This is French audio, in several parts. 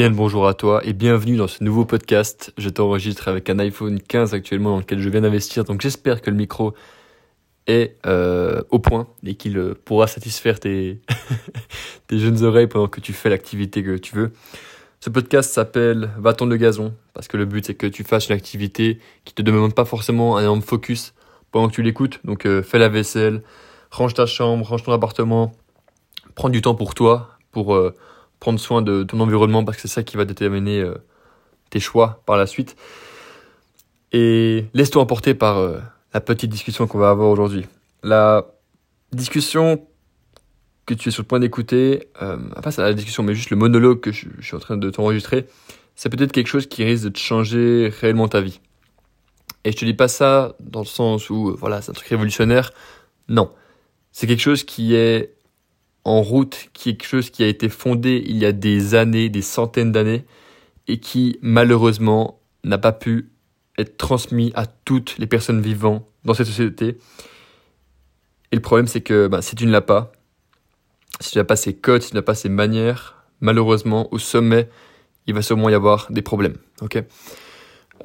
Bien bonjour à toi et bienvenue dans ce nouveau podcast. Je t'enregistre avec un iPhone 15 actuellement dans lequel je viens d'investir, donc j'espère que le micro est euh, au point et qu'il euh, pourra satisfaire tes, jeunes oreilles pendant que tu fais l'activité que tu veux. Ce podcast s'appelle Va-t-on le gazon parce que le but c'est que tu fasses une activité qui te demande pas forcément un énorme focus pendant que tu l'écoutes. Donc euh, fais la vaisselle, range ta chambre, range ton appartement, prends du temps pour toi, pour prendre soin de ton environnement parce que c'est ça qui va déterminer euh, tes choix par la suite. Et laisse-toi emporter par euh, la petite discussion qu'on va avoir aujourd'hui. La discussion que tu es sur le point d'écouter, euh, pas la discussion, mais juste le monologue que je, je suis en train de t'enregistrer, c'est peut-être quelque chose qui risque de te changer réellement ta vie. Et je te dis pas ça dans le sens où, euh, voilà, c'est un truc révolutionnaire. Non. C'est quelque chose qui est en route, qui est quelque chose qui a été fondé il y a des années, des centaines d'années, et qui malheureusement n'a pas pu être transmis à toutes les personnes vivant dans cette société. Et le problème, c'est que ben, si tu ne l'as pas, si tu n'as pas ces codes, si tu n'as pas ces manières, malheureusement, au sommet, il va sûrement y avoir des problèmes. Ok?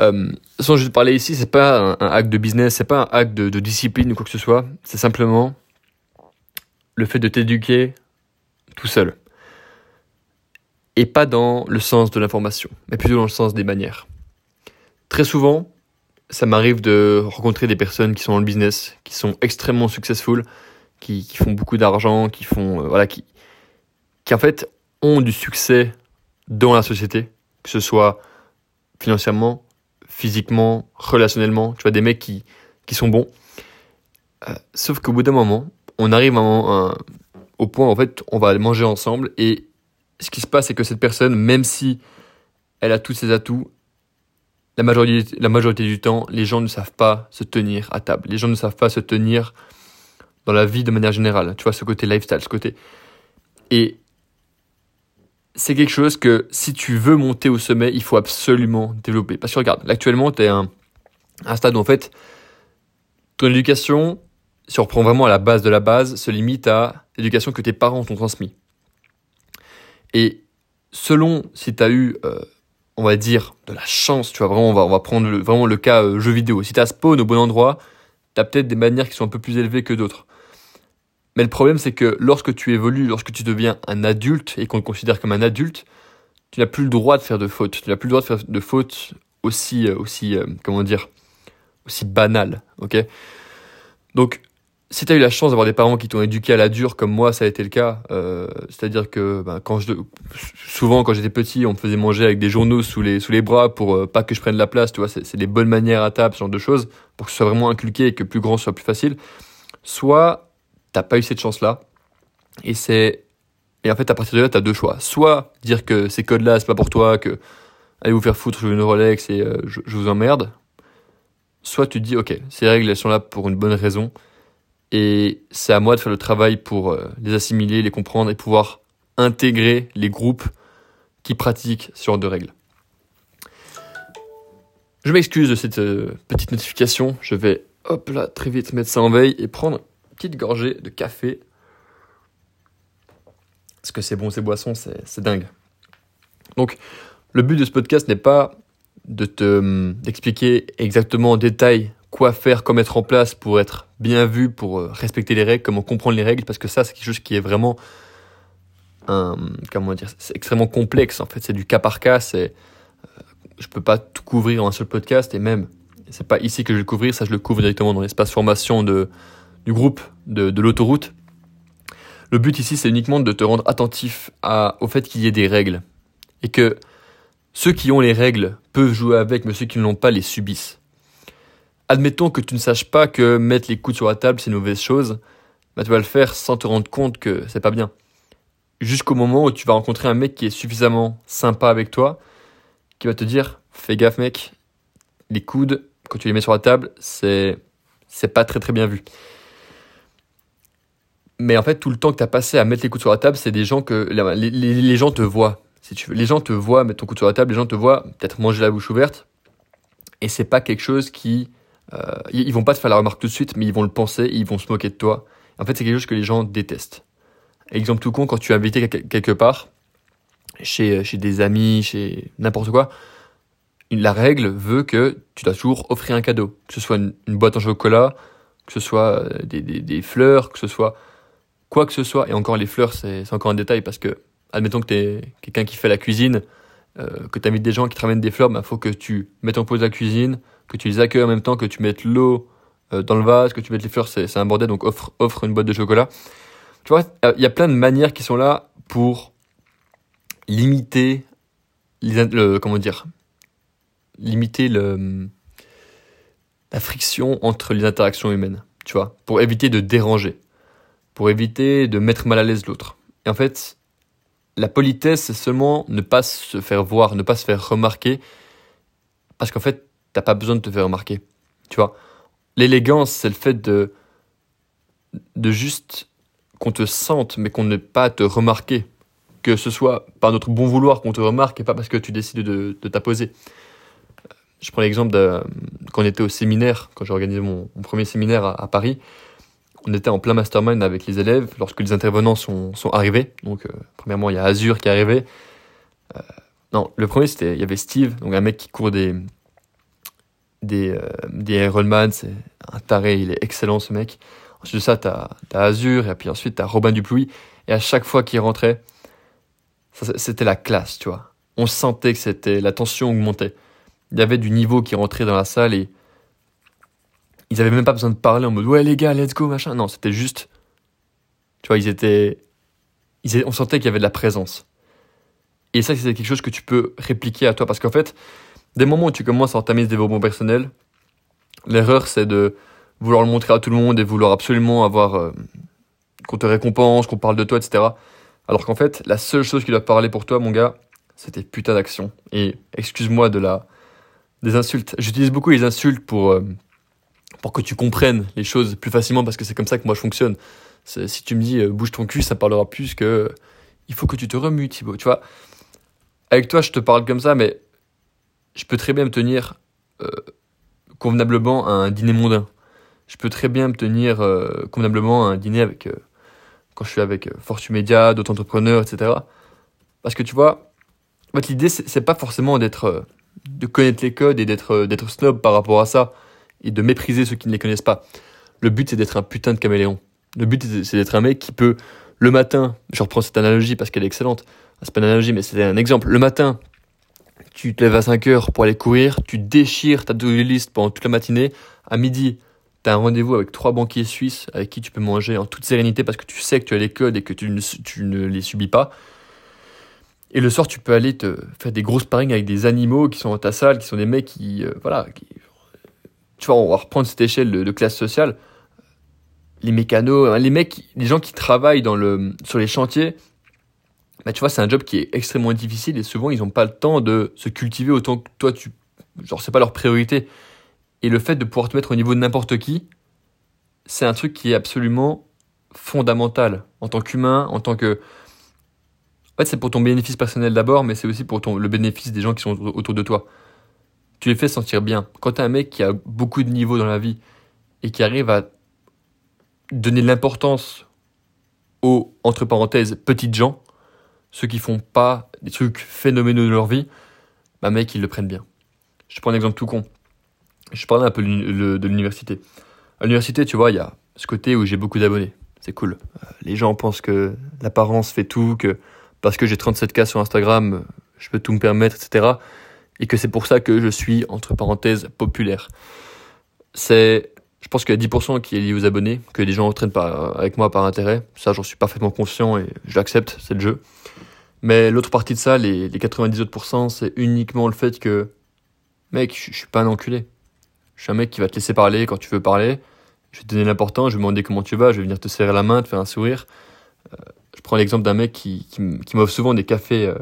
Euh, sans je te parler ici, c'est pas un, acte de business, c'est pas un acte de discipline ou quoi que ce soit. C'est simplement le fait de t'éduquer tout seul. Et pas dans le sens de l'information, mais plutôt dans le sens des manières. Très souvent, ça m'arrive de rencontrer des personnes qui sont dans le business, qui sont extrêmement successful, qui, qui font beaucoup d'argent, qui font, euh, voilà, qui, qui en fait ont du succès dans la société, que ce soit financièrement, physiquement, relationnellement. Tu vois, des mecs qui, qui sont bons. Euh, sauf qu'au bout d'un moment, on arrive à un, au point en fait, on va manger ensemble. Et ce qui se passe, c'est que cette personne, même si elle a tous ses atouts, la majorité, la majorité du temps, les gens ne savent pas se tenir à table. Les gens ne savent pas se tenir dans la vie de manière générale. Tu vois, ce côté lifestyle, ce côté. Et c'est quelque chose que si tu veux monter au sommet, il faut absolument développer. Parce que regarde, actuellement, tu es à un, un stade où en fait, ton éducation, si on reprend vraiment à la base de la base, se limite à l'éducation que tes parents t'ont transmis. Et selon si tu eu, euh, on va dire, de la chance, tu vois, vraiment, on va, prendre vraiment le cas euh, jeu vidéo. Si tu as spawn au bon endroit, tu peut-être des manières qui sont un peu plus élevées que d'autres. Mais le problème, c'est que lorsque tu évolues, lorsque tu deviens un adulte et qu'on te considère comme un adulte, tu n'as plus le droit de faire de fautes. Tu n'as plus le droit de faire de fautes aussi, euh, aussi, comment dire, aussi banales, ok? Donc, si tu as eu la chance d'avoir des parents qui t'ont éduqué à la dure, comme moi, ça a été le cas, euh, c'est-à-dire que ben, souvent quand j'étais petit, on me faisait manger avec des journaux sous les, sous les bras pour euh, pas que je prenne la place, tu vois, c'est des bonnes manières à table, ce genre de choses, pour que ce soit vraiment inculqué et que plus grand soit plus facile. Soit t'as pas eu cette chance-là. Et c'est, et en fait, à partir de là, t'as deux choix. Soit dire que ces codes-là, c'est pas pour toi, que allez vous faire foutre, je veux une Rolex et euh, je, je, vous emmerde. Soit tu te dis, ok, ces règles, elles sont là pour une bonne raison. Et c'est à moi de faire le travail pour euh, les assimiler, les comprendre et pouvoir intégrer les groupes qui pratiquent ce genre de règles. Je m'excuse de cette euh, petite notification. Je vais, hop là, très vite mettre ça en veille et prendre petite gorgée de café. Parce que c'est bon, ces boissons, c'est dingue. Donc, le but de ce podcast n'est pas de te d'expliquer exactement en détail quoi faire, quoi mettre en place pour être bien vu, pour euh, respecter les règles, comment comprendre les règles, parce que ça, c'est quelque chose qui est vraiment comment dire, c'est extrêmement complexe. En fait, c'est du cas par cas. C'est, euh, je peux pas tout couvrir en un seul podcast, et même, c'est pas ici que je vais le couvrir. Ça, je le couvre directement dans l'espace formation de du groupe de, de l'autoroute. Le but ici, c'est uniquement de te rendre attentif au fait qu'il y ait des règles. Et que ceux qui ont les règles peuvent jouer avec, mais ceux qui ne l'ont pas les subissent. Admettons que tu ne saches pas que mettre les coudes sur la table, c'est une mauvaise chose, bah, tu vas le faire sans te rendre compte que c'est pas bien. Jusqu'au moment où tu vas rencontrer un mec qui est suffisamment sympa avec toi, qui va te dire, fais gaffe mec, les coudes, quand tu les mets sur la table, c'est, c'est pas très très bien vu. Mais en fait, tout le temps que tu as passé à mettre les coudes sur la table, c'est des gens que les, gens te voient. Si tu veux. Les gens te voient mettre ton coude sur la table, les gens te voient peut-être manger la bouche ouverte. Et c'est pas quelque chose qui. Euh, ils vont pas te faire la remarque tout de suite, mais ils vont le penser, ils vont se moquer de toi. En fait, c'est quelque chose que les gens détestent. Exemple tout con, quand tu es invité quelque part, chez, chez des amis, chez n'importe quoi, la règle veut que tu dois toujours offrir un cadeau. Que ce soit une, boîte en chocolat, que ce soit euh, des, des, fleurs, que ce soit quoi que ce soit. Et encore, les fleurs, c'est encore un détail parce que, admettons que tu es quelqu'un qui fait la cuisine, euh, que tu invites des gens qui te ramènent des fleurs, il bah, faut que tu mettes en pause la cuisine, que tu les accueilles en même temps, que tu mettes l'eau euh, dans le vase, que tu mettes les fleurs, c'est un bordel, donc offre, offre une boîte de chocolat. Tu vois, il y a plein de manières qui sont là pour limiter, le, comment dire, limiter le, la friction entre les interactions humaines, tu vois, pour éviter de déranger, pour éviter de mettre mal à l'aise l'autre. Et en fait, la politesse, c'est seulement ne pas se faire voir, ne pas se faire remarquer, parce qu'en fait, t'as pas besoin de te faire remarquer, tu vois. L'élégance, c'est le fait de, de juste qu'on te sente, mais qu'on n'ait pas à te remarquer. Que ce soit par notre bon vouloir qu'on te remarque et pas parce que tu décides de, de t'apposer. Je prends l'exemple de quand on était au séminaire, quand j'ai organisé mon, premier séminaire à, Paris. On était en plein mastermind avec les élèves lorsque les intervenants sont, sont arrivés. Donc, euh, premièrement, il y a Azure qui est arrivé. Euh, non, le premier, c'était, il y avait Steve, donc un mec qui court des, des, euh, des Ironman, c'est un taré, il est excellent ce mec. Ensuite de ça, t'as as Azure, et puis ensuite t'as Robin Duplouy. Et à chaque fois qu'il rentrait, c'était la classe, tu vois. On sentait que c'était la tension augmentait. Il y avait du niveau qui rentrait dans la salle et ils avaient même pas besoin de parler en mode ouais les gars, let's go machin. Non, c'était juste, tu vois, ils étaient, ils on sentait qu'il y avait de la présence. Et ça, c'est quelque chose que tu peux répliquer à toi parce qu'en fait, Dès le moment où tu commences à entamer ce développement personnel, l'erreur c'est de vouloir le montrer à tout le monde et vouloir absolument avoir euh, qu'on te récompense, qu'on parle de toi, etc. Alors qu'en fait, la seule chose qui doit parler pour toi, mon gars, c'était putain d'action. Et excuse-moi de la des insultes. J'utilise beaucoup les insultes pour euh, pour que tu comprennes les choses plus facilement parce que c'est comme ça que moi je fonctionne. Si tu me dis euh, bouge ton cul, ça parlera plus que il faut que tu te remues, Thibaut. Tu vois, avec toi, je te parle comme ça, mais je peux très bien me tenir euh, convenablement à un dîner mondain. Je peux très bien me tenir euh, convenablement à un dîner avec, euh, quand je suis avec Fortune Media, d'autres entrepreneurs, etc. Parce que tu vois, en fait, l'idée, c'est pas forcément d'être, de connaître les codes et d'être, d'être snob par rapport à ça et de mépriser ceux qui ne les connaissent pas. Le but, c'est d'être un putain de caméléon. Le but, c'est d'être un mec qui peut, le matin, je reprends cette analogie parce qu'elle est excellente. C'est pas une analogie, mais c'est un exemple. Le matin, tu te lèves à 5 heures pour aller courir, tu déchires ta to list pendant toute la matinée. À midi, tu as un rendez-vous avec trois banquiers suisses avec qui tu peux manger en toute sérénité parce que tu sais que tu as les codes et que tu ne, tu ne les subis pas. Et le soir, tu peux aller te faire des grosses sparring avec des animaux qui sont dans ta salle, qui sont des mecs qui, euh, voilà, tu vois, on va reprendre cette échelle de, de classe sociale. Les mécanos, hein, les mecs, les gens qui travaillent dans le, sur les chantiers, bah, tu vois, c'est un job qui est extrêmement difficile et souvent ils n'ont pas le temps de se cultiver autant que toi tu. Genre, c'est pas leur priorité. Et le fait de pouvoir te mettre au niveau de n'importe qui, c'est un truc qui est absolument fondamental en tant qu'humain, en tant que. En fait, c'est pour ton bénéfice personnel d'abord, mais c'est aussi pour ton, le bénéfice des gens qui sont autour de toi. Tu les fais sentir bien. Quand tu un mec qui a beaucoup de niveaux dans la vie et qui arrive à donner de l'importance aux, entre parenthèses, petites gens, ceux qui font pas des trucs phénoménaux de leur vie, bah mec, ils le prennent bien. Je prends un exemple tout con. Je parlais un peu de l'université. À l'université, tu vois, il y a ce côté où j'ai beaucoup d'abonnés. C'est cool. Euh, les gens pensent que l'apparence fait tout, que parce que j'ai 37K sur Instagram, je peux tout me permettre, etc. Et que c'est pour ça que je suis, entre parenthèses, populaire. C'est, pense qu'il y a 10% qui est lié aux abonnés, que les gens entraînent par, avec moi par intérêt. Ça, j'en suis parfaitement conscient et je l'accepte, c'est le jeu. Mais l'autre partie de ça, les, les 90 autres c'est uniquement le fait que, mec, je, suis pas un enculé. Je suis un mec qui va te laisser parler quand tu veux parler. Je vais te donner l'important, je vais demander comment tu vas, je vais venir te serrer la main, te faire un sourire. Euh, je prends l'exemple d'un mec qui, qui, qui m'offre souvent des cafés euh,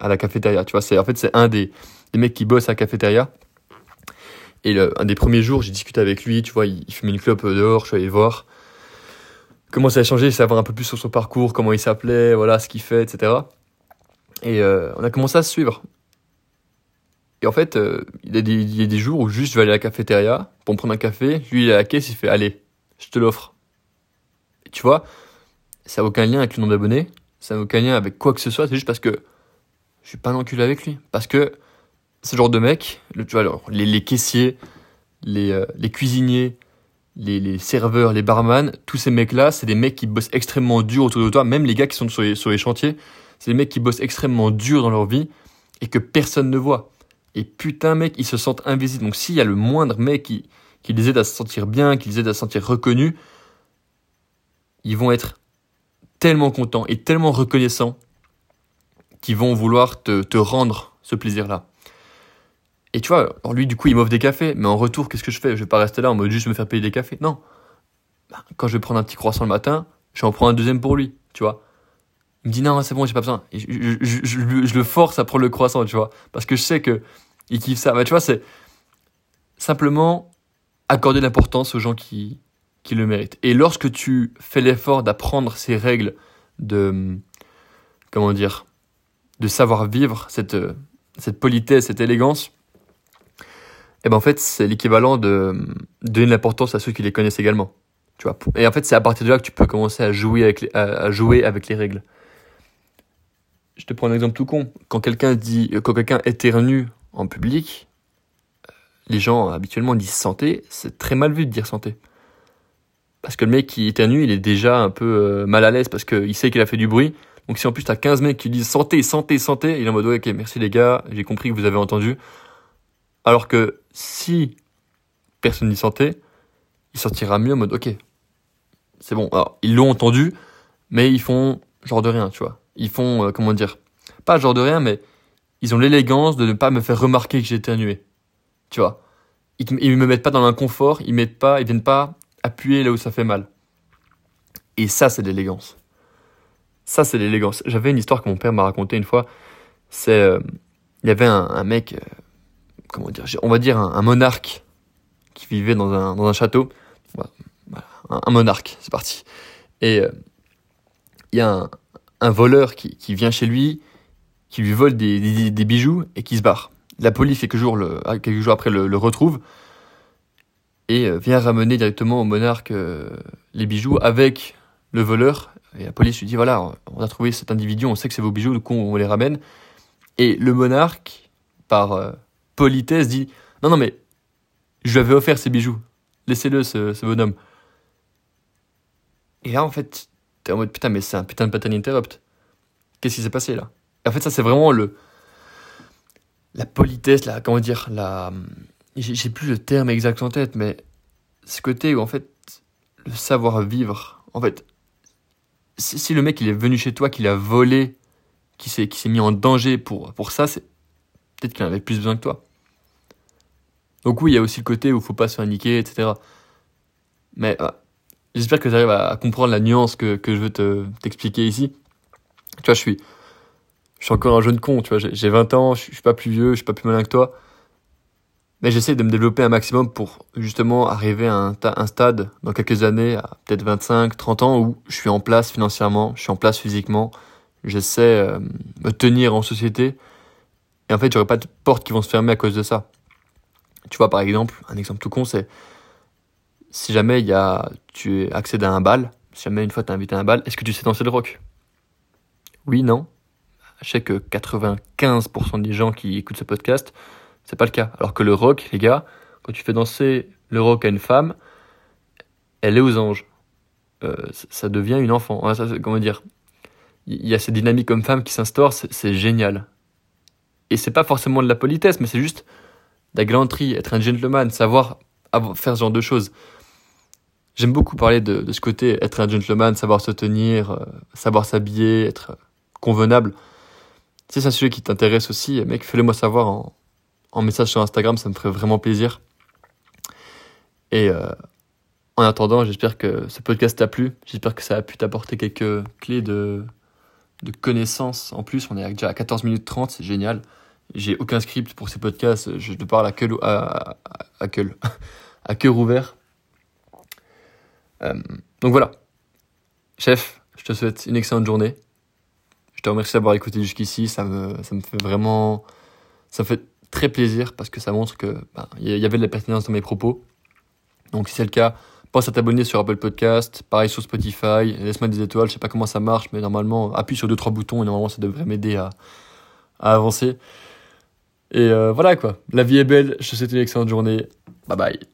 à la cafétéria. Tu vois, c'est en fait c'est un des, des mecs qui bossent à la cafétéria. Et un des premiers jours, j'ai discuté avec lui, tu vois, il, fumait une clope dehors, je suis allé voir. Comment ça a changé, savoir un peu plus sur son parcours, comment il s'appelait, voilà, ce qu'il fait, etc. Et euh, on a commencé à se suivre. Et en fait, euh, il, y a des, jours où juste je vais aller à la cafétéria pour me prendre un café. Lui, il est à la caisse, il fait Allez, je te l'offre. Tu vois, ça n'a aucun lien avec le nombre d'abonnés, ça n'a aucun lien avec quoi que ce soit. C'est juste parce que je suis pas un enculé avec lui. Parce que ce genre de mec, le, tu vois, alors, les, caissiers, les, euh, les cuisiniers, les, les serveurs, les barman, tous ces mecs-là, c'est des mecs qui bossent extrêmement dur autour de toi, même les gars qui sont sur les, sur les chantiers, c'est des mecs qui bossent extrêmement dur dans leur vie et que personne ne voit. Et putain, mec, ils se sentent invisibles. Donc s'il y a le moindre mec qui, qui les aide à se sentir bien, qui les aide à se sentir reconnus, ils vont être tellement contents et tellement reconnaissants qu'ils vont vouloir te, te rendre ce plaisir-là. Et tu vois, lui, du coup, il m'offre des cafés, mais en retour, qu'est-ce que je fais? Je vais pas rester là en mode juste me faire payer des cafés. Non. Bah, quand je vais prendre un petit croissant le matin, je en prends un deuxième pour lui, tu vois. Il me dit non, c'est bon, j'ai pas besoin. Je le force à prendre le croissant, tu vois. Parce que je sais que il kiffe ça. Bah, tu vois, c'est simplement accorder l'importance aux gens qui, qui le méritent. Et lorsque tu fais l'effort d'apprendre ces règles de, comment dire, de savoir vivre, cette, cette politesse, cette élégance, et ben en fait, c'est l'équivalent de, de donner l'importance à ceux qui les connaissent également. Tu vois. Et en fait, c'est à partir de là que tu peux commencer à jouer avec les, à, jouer avec les règles. Je te prends un exemple tout con. Quand quelqu'un dit, quand quelqu'un éternue en public, les gens habituellement disent santé, c'est très mal vu de dire santé. Parce que le mec qui éternue, il est déjà un peu euh, mal à l'aise parce qu'il sait qu'il a fait du bruit. Donc si en plus t'as 15 mecs qui disent santé, santé, santé, il est en mode ok, merci les gars, j'ai compris que vous avez entendu. Alors que si personne dit santé, il sortira mieux en mode ok, c'est bon. Alors ils l'ont entendu, mais ils font genre de rien, tu vois. Ils font, euh, comment dire, pas genre de rien, mais ils ont l'élégance de ne pas me faire remarquer que j'ai éternué. Tu vois. Ils, ils me mettent pas dans l'inconfort, ils mettent pas, viennent pas appuyer là où ça fait mal. Et ça, c'est l'élégance. Ça, c'est l'élégance. J'avais une histoire que mon père m'a racontée une fois. C'est, euh, il y avait un, un mec, euh, comment dire, on va dire un, monarque qui vivait dans un, dans un château. Voilà, un, monarque, c'est parti. Et euh, il y a un, voleur qui, qui, vient chez lui, qui lui vole des, des, bijoux et qui se barre. La police, quelques jours, le, quelques jours après, le, le retrouve et vient ramener directement au monarque euh, les bijoux avec le voleur. Et la police lui dit voilà, on a trouvé cet individu, on sait que c'est vos bijoux, du coup on les ramène. Et le monarque, par euh, politesse, dit non, non, mais je lui avais offert ces bijoux, laissez-le, ce, ce, bonhomme. Et là, en fait, t'es en mode putain, mais c'est un putain de pattern interrupt. Qu'est-ce qui s'est passé là? En fait, ça, c'est vraiment le. La politesse, la. Comment dire La j'ai plus le terme exact en tête, mais ce côté où en fait le savoir-vivre, en fait, si, le mec il est venu chez toi, qu'il a volé, qui s'est qui s'est mis en danger pour pour ça, c'est peut-être qu'il en avait plus besoin que toi. Donc oui, il y a aussi le côté où il faut pas se faire etc. Mais euh, j'espère que tu arrives à, comprendre la nuance que, que je veux te t'expliquer ici. Tu vois, je suis je suis encore un jeune con, tu vois, j'ai 20 ans, je suis pas plus vieux, je suis pas plus malin que toi. Mais j'essaie de me développer un maximum pour justement arriver à un, un stade dans quelques années, à peut-être 25, 30 ans, où je suis en place financièrement, je suis en place physiquement, j'essaie euh, me tenir en société. Et en fait, j'aurai pas de portes qui vont se fermer à cause de ça. Tu vois, par exemple, un exemple tout con, c'est si jamais il y a, tu accèdes à un bal, si jamais une fois tu invité à un bal, est-ce que tu sais danser le rock? Oui, non. Je sais que 95% des gens qui écoutent ce podcast c'est pas le cas. Alors que le rock, les gars, quand tu fais danser le rock à une femme, elle est aux anges. Euh, ça devient une enfant. Ça, comment dire? Il y a cette dynamique homme-femme qui s'instaure, c'est génial. Et c'est pas forcément de la politesse, mais c'est juste de la galanterie, être un gentleman, savoir faire ce genre de choses. J'aime beaucoup parler de, ce côté, être un gentleman, savoir se tenir, euh, savoir s'habiller, être convenable. Si c'est un sujet qui t'intéresse aussi, mec, fais-le moi savoir en, message sur Instagram, ça me ferait vraiment plaisir. Et euh, en attendant, j'espère que ce podcast t'a plu. J'espère que ça a pu t'apporter quelques clés de connaissances. En plus, on est déjà à 14 minutes 30, c'est génial. J'ai aucun script pour ces podcasts, je te parle à cœur, à, à, à cœur ouvert. Euh, donc voilà. Chef, je te souhaite une excellente journée. Je te remercie d'avoir écouté jusqu'ici. Ça me, ça me fait vraiment. Ça fait très plaisir parce que ça montre que bah, y avait de la pertinence dans mes propos. Donc si c'est le cas, pense à t'abonner sur Apple Podcast, pareil sur Spotify, laisse-moi des étoiles, je sais pas comment ça marche, mais normalement appuie sur deux trois boutons et normalement ça devrait m'aider à, à avancer. Et euh, voilà quoi, la vie est belle, je te souhaite une excellente journée. Bye bye.